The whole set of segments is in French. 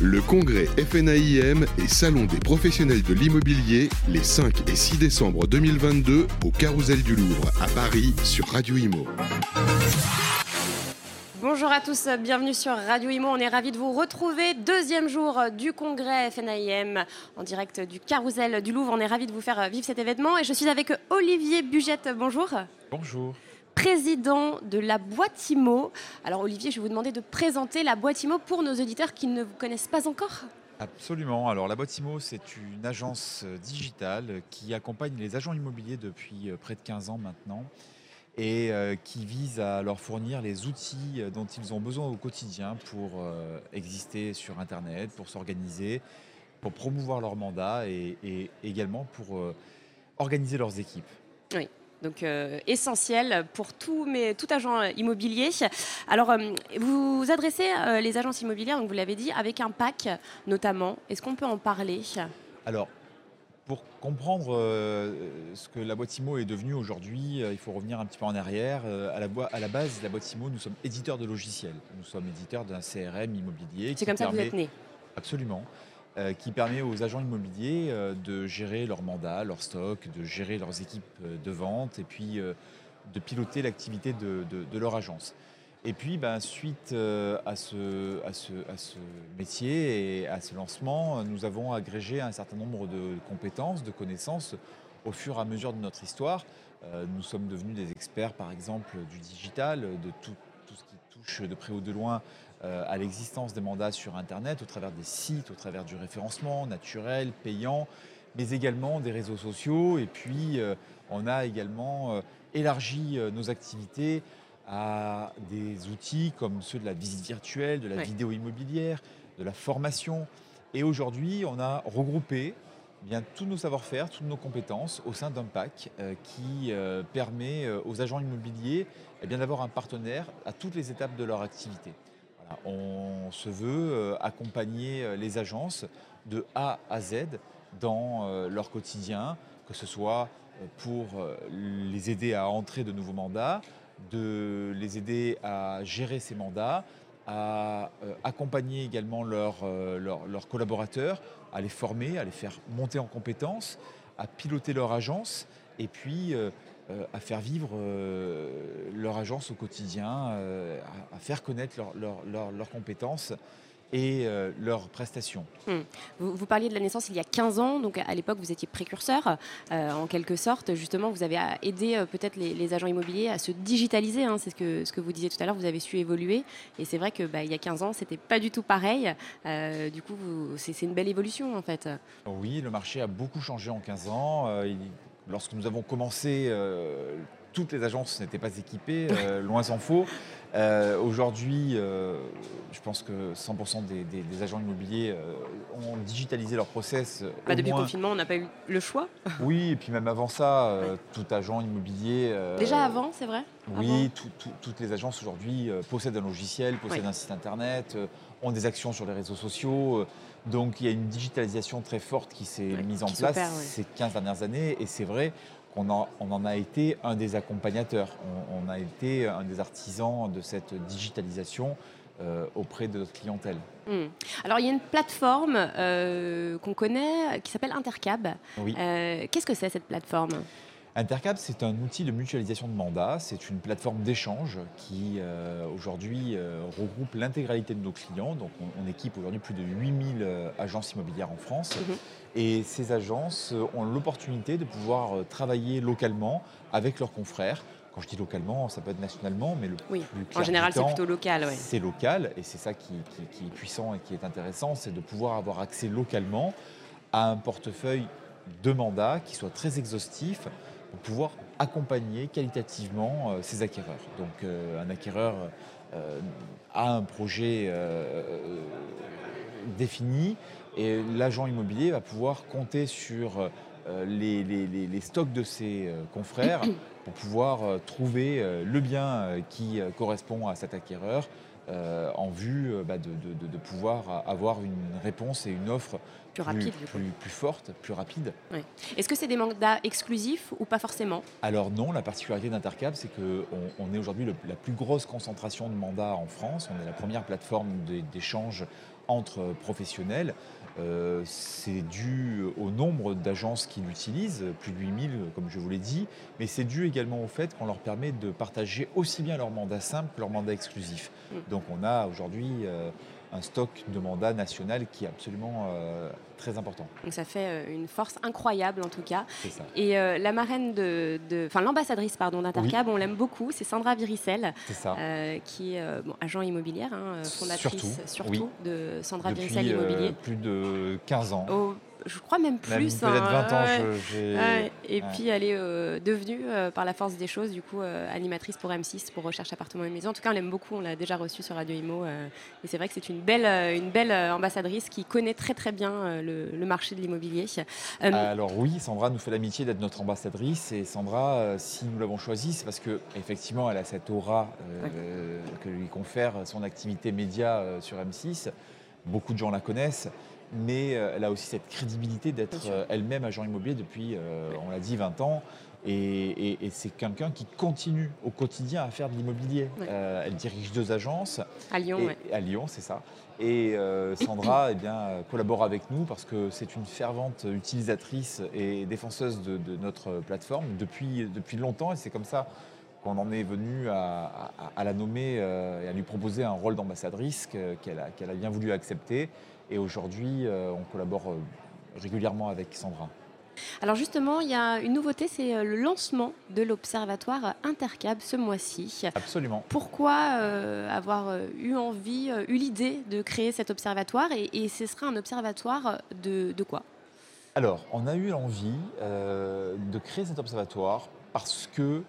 Le congrès FNAIM et Salon des professionnels de l'immobilier les 5 et 6 décembre 2022 au Carousel du Louvre à Paris sur Radio Imo. Bonjour à tous, bienvenue sur Radio Imo. On est ravis de vous retrouver. Deuxième jour du congrès FNAIM en direct du Carousel du Louvre. On est ravis de vous faire vivre cet événement. Et je suis avec Olivier Bugette. Bonjour. Bonjour président de la boîte IMO. Alors Olivier, je vais vous demander de présenter la boîte IMO pour nos auditeurs qui ne vous connaissent pas encore. Absolument. Alors la boîte IMO, c'est une agence euh, digitale qui accompagne les agents immobiliers depuis euh, près de 15 ans maintenant et euh, qui vise à leur fournir les outils dont ils ont besoin au quotidien pour exister sur Internet, pour s'organiser, pour promouvoir leur mandat et, et également pour organiser leurs équipes. Oui donc euh, essentiel pour tout, mais, tout agent immobilier. Alors, euh, vous adressez euh, les agences immobilières, donc vous l'avez dit, avec un pack notamment. Est-ce qu'on peut en parler? Alors, pour comprendre ce que la boîte IMO est devenue aujourd'hui, il faut revenir un petit peu en arrière. à, la à, la base, la boîte IMO, nous sommes éditeurs de logiciels. Nous sommes éditeurs d'un CRM immobilier. C'est comme ça que vous êtes né? Absolument. Euh, qui permet aux agents immobiliers euh, de gérer leur mandat, leur stock, de gérer leurs équipes euh, de vente et puis de piloter l'activité de, leur agence. Et puis, ben, suite à ce, métier et à ce lancement, nous avons agrégé un certain nombre de compétences, de connaissances au fur et à mesure de notre histoire. Nous sommes devenus des experts, par exemple, du digital, de tout, touche de près ou de loin euh, à l'existence des mandats sur Internet au travers des sites, au travers du référencement naturel, payant, mais également des réseaux sociaux. Et puis, euh, on a également euh, élargi nos activités à des outils comme ceux de la visite virtuelle, de la vidéo immobilière, de la formation. Et aujourd'hui, on a regroupé bien, tous nos savoir-faire, toutes nos compétences au sein d'un pack qui permet aux agents immobiliers eh d'avoir un partenaire à toutes les étapes de leur activité. On se veut euh, accompagner euh, les agences de A à Z dans euh, leur quotidien, que ce soit pour les aider à entrer de nouveaux mandats, de les aider à gérer ces mandats, à accompagner également leurs collaborateurs, à les former, à les faire monter en compétences, à piloter leur agence et puis euh, à faire vivre euh, leur agence au quotidien, euh, à, faire connaître leurs compétences et leurs prestations. Hmm. Vous, parliez de la naissance il y a 15 ans, donc à l'époque vous étiez précurseur en quelque sorte. Justement, vous avez aidé peut-être les, agents immobiliers à se digitaliser. Hein. c'est ce que, ce que vous disiez tout à l'heure, vous avez su évoluer. Et c'est vrai que bah, y a 15 ans, c'était pas du tout pareil. du coup, c'est une belle évolution en fait. Oui, le marché a beaucoup changé en 15 ans. Il Lorsque nous avons commencé, euh, toutes les agences n'étaient pas équipées, euh, loin s'en faut. Euh, aujourd'hui, je pense que 100% des, agents immobiliers ont digitalisé leur process. Bah, depuis le confinement, on n'a pas eu le choix. oui, et puis même avant ça, tout agent immobilier. Déjà avant, c'est vrai? Oui, toutes les agences aujourd'hui possèdent un logiciel, possèdent un site internet, ont des actions sur les réseaux sociaux. Donc il y a une digitalisation très forte qui s'est mise en place ces 15 dernières années et c'est vrai qu'on en a été un des accompagnateurs, on, a été un des artisans de cette digitalisation euh, auprès de notre clientèle. Hmm. Alors il y a une plateforme euh, qu'on connaît qui s'appelle Intercab. Euh, qu'est-ce que c'est cette plateforme? Intercap, c'est un outil de mutualisation de mandats. C'est une plateforme d'échange qui, euh, aujourd'hui, euh, regroupe l'intégralité de nos clients. Donc, on, équipe aujourd'hui plus de 8000 euh, agences immobilières en France. Mhm. Et ces agences ont l'opportunité de pouvoir travailler localement avec leurs confrères. Quand je dis localement, ça peut être nationalement, mais le oui. En général, c'est plutôt local. C'est local, et c'est ça qui, qui est puissant et qui est intéressant, c'est de pouvoir avoir accès localement à un portefeuille de mandats qui soit très exhaustif, pour pouvoir accompagner qualitativement ces euh, acquéreurs. Donc euh, un acquéreur euh, a un projet défini et l'agent immobilier va pouvoir compter sur les, stocks de ses confrères pour pouvoir trouver le bien qui correspond à cet acquéreur en vue bah, de, pouvoir avoir une réponse et une offre plus, rapide, plus, forte, plus rapide. Est-ce que c'est des mandats exclusifs ou pas forcément? Alors non, la particularité d'Intercap, c'est qu'on on est aujourd'hui la plus grosse concentration de mandats en France. On est la première plateforme d'échange entre professionnels. Euh, c'est dû au nombre d'agences qui l'utilisent, plus de 8000 comme je vous l'ai dit, mais c'est dû également au fait qu'on leur permet de partager aussi bien leur mandat simple que leur mandat exclusif. Mm. Donc on a aujourd'hui euh, un stock de mandats national qui est absolument euh, très important. Donc ça fait euh, une force incroyable en tout cas. Ça. Et euh, la marraine de, enfin l'ambassadrice pardon d'Intercab, on l'aime beaucoup, c'est Sandra Viricel, euh, qui est bon, agent immobilière, hein, fondatrice Surtout, surtout, oui. de Sandra Depuis Viricel Immobilier. plus de 15 ans. Je crois même plus. peut-être hein, 20 ans, ouais. je-. Ouais, et ouais. puis elle est euh, devenue, euh, par la force des choses, du coup, euh, animatrice pour M6, pour Recherche Appartement et Maison. En tout cas, on l'aime beaucoup, on l'a déjà reçue sur Radio Imo. et c'est vrai que c'est une belle, une belle ambassadrice qui connaît très très bien le, le marché de l'immobilier. Alors oui, Sandra nous fait l'amitié d'être notre ambassadrice et Sandra, si nous l'avons choisie, c'est parce que effectivement, elle a cette aura que lui confère son activité média sur M6. Beaucoup de gens la connaissent, mais euh, elle a aussi cette crédibilité d'être euh, elle-même agent immobilier depuis, euh, on l'a dit, 20 ans. Et, et- et c'est quelqu'un qui continue au quotidien à faire de l'immobilier. Ouais. Euh, elle dirige deux agences. à Lyon, Et- ouais. À Lyon, c'est ça. Et euh, Sandra eh bien, collabore avec nous parce que c'est une fervente utilisatrice et défenseuse de, de notre plateforme depuis, depuis longtemps. Et c'est comme ça qu'on en est venu à, à- à la nommer euh, et à lui proposer un rôle d'ambassadrice que- qu'elle a, bien voulu accepter. Et aujourd'hui, euh, on collabore euh, régulièrement avec Sandra. Alors justement, il y a une nouveauté, c'est le lancement de l'Observatoire Intercab ce mois-ci. Absolument. Pourquoi euh, avoir eu envie, eu l'idée de créer cet observatoire et, et ce sera un observatoire de, de quoi? Alors, on a eu l'envie euh, de créer cet observatoire parce que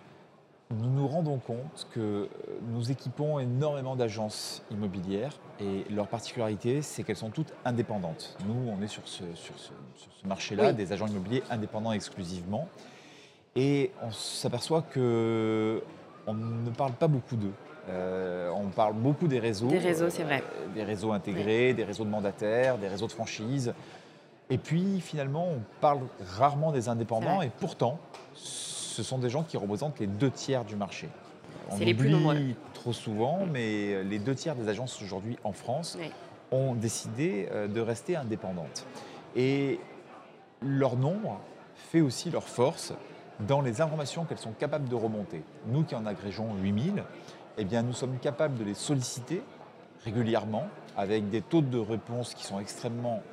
nous nous rendons compte que euh, nous équipons énormément d'agences immobilières et leur particularité, c'est qu'elles sont toutes indépendantes. Nous, on est sur ce, sur ce- sur ce marché-là, Oui. des agents immobiliers indépendants exclusivement. Et on s'aperçoit que on ne parle pas beaucoup d'eux. Euh, on parle beaucoup des réseaux. Des réseaux, c'est vrai. euh, des réseaux intégrés, des réseaux de mandataires, des réseaux de franchise. Et puis finalement, on parle rarement des indépendants et pourtant, ce sont des gens qui représentent les deux tiers du marché. On les plus oublie trop souvent, mais les deux tiers des agences aujourd'hui en France ont décidé euh, de rester indépendantes. Et leur nombre fait aussi leur force dans les informations qu'elles sont capables de remonter. Nous qui en agrégeons 8000, eh bien, nous sommes capables de les solliciter régulièrement avec des taux de réponse qui sont extrêmement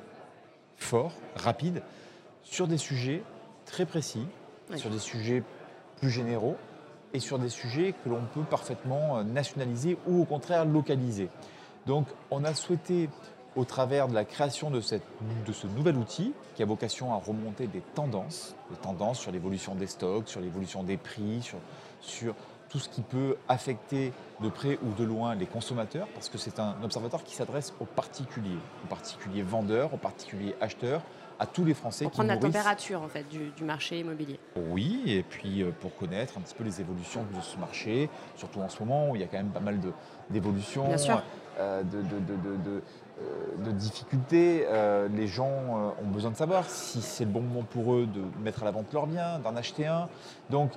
forts, rapides, sur des sujets très précis, Sur des sujets plus généraux et sur des sujets que l'on peut parfaitement euh, nationaliser ou au contraire localiser. Donc on a souhaité, au travers de la création de, cette- de ce nouvel outil, qui a vocation à remonter des tendances, des tendances sur l'évolution des stocks, sur l'évolution des prix, sur, sur tout ce qui peut affecter de près ou de loin les consommateurs, parce que c'est un observatoire qui s'adresse aux particuliers, aux particuliers vendeurs, aux particuliers acheteurs, à tous les Français Pour qui prendre la température en fait du, du marché immobilier. oui, et puis euh, pour connaître un petit peu les évolutions de ce marché, surtout en ce moment où il y a quand même pas mal de- d'évolutions, euh, de, de- de- de- de, euh, de difficultés. Euh, les gens euh, ont besoin de savoir si c'est le bon moment pour eux de mettre à la vente leur bien, d'en acheter un. Donc,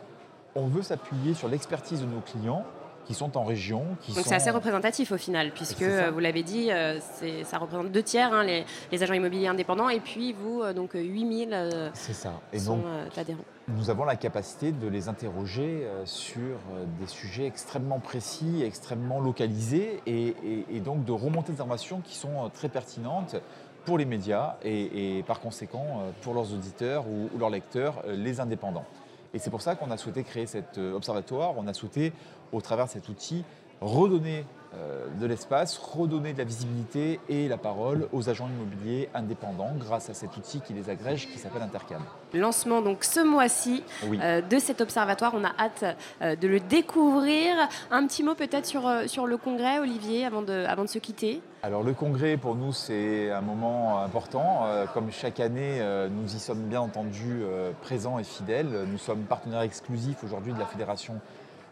on veut s'appuyer sur l'expertise de nos clients qui sont en région, qui Donc sont... c'est assez représentatif au final, puisque euh, vous l'avez dit, euh, c'est- ça représente deux tiers hein, les, les agents immobiliers indépendants, et puis vous, euh, donc euh, 8000 euh, C'est ça. Et sont donc, adhérents. nous avons la capacité de les interroger sur des sujets extrêmement précis, extrêmement localisés, et, et- et donc de remonter des informations qui sont très pertinentes pour les médias et, et par conséquent pour leurs auditeurs ou, ou leurs lecteurs, les indépendants. Et c'est pour ça qu'on a souhaité créer cet euh, observatoire, on a souhaité, au travers de cet outil, redonner euh, de l'espace, redonner de la visibilité et la parole aux agents immobiliers indépendants grâce à cet outil qui les agrège, qui s'appelle Intercam. Lancement donc ce mois-ci Oui. euh, de cet observatoire, on a hâte euh, de le découvrir. Un petit mot peut-être sur, sur le congrès, Olivier, avant de, avant de se quitter. Alors le congrès pour nous c'est un moment important. Euh, comme chaque année, nous y sommes bien entendu présents et fidèles. Nous sommes partenaires exclusifs aujourd'hui de la Fédération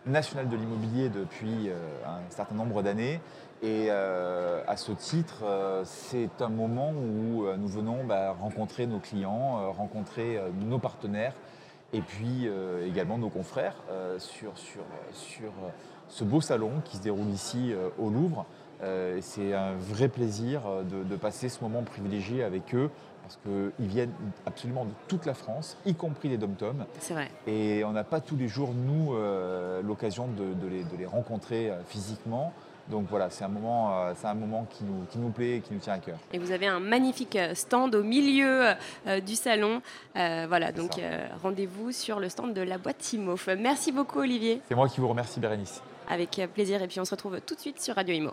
nationale de l'immobilier depuis euh, un certain nombre d'années. Et euh, à ce titre, euh, c'est un moment où nous venons bah, rencontrer nos clients, rencontrer nos partenaires et puis également nos confrères sur, ce beau salon qui se déroule ici au Louvre c'est un vrai plaisir de, de, passer ce moment privilégié avec eux parce qu'ils viennent absolument de toute la France, y compris les dom-toms. C'est vrai. Et on n'a pas tous les jours, nous, l'occasion de, les, de, les, rencontrer physiquement. Donc voilà, c'est un moment, euh, c'est un moment qui, nous, qui nous plaît et qui nous tient à cœur. Et vous avez un magnifique euh, stand au milieu euh, du salon. voilà, donc rendez-vous sur le stand de la boîte Timof. Merci beaucoup Olivier. C'est moi qui vous remercie Bérénice. Avec plaisir et puis on se retrouve tout de suite sur Radio Imo.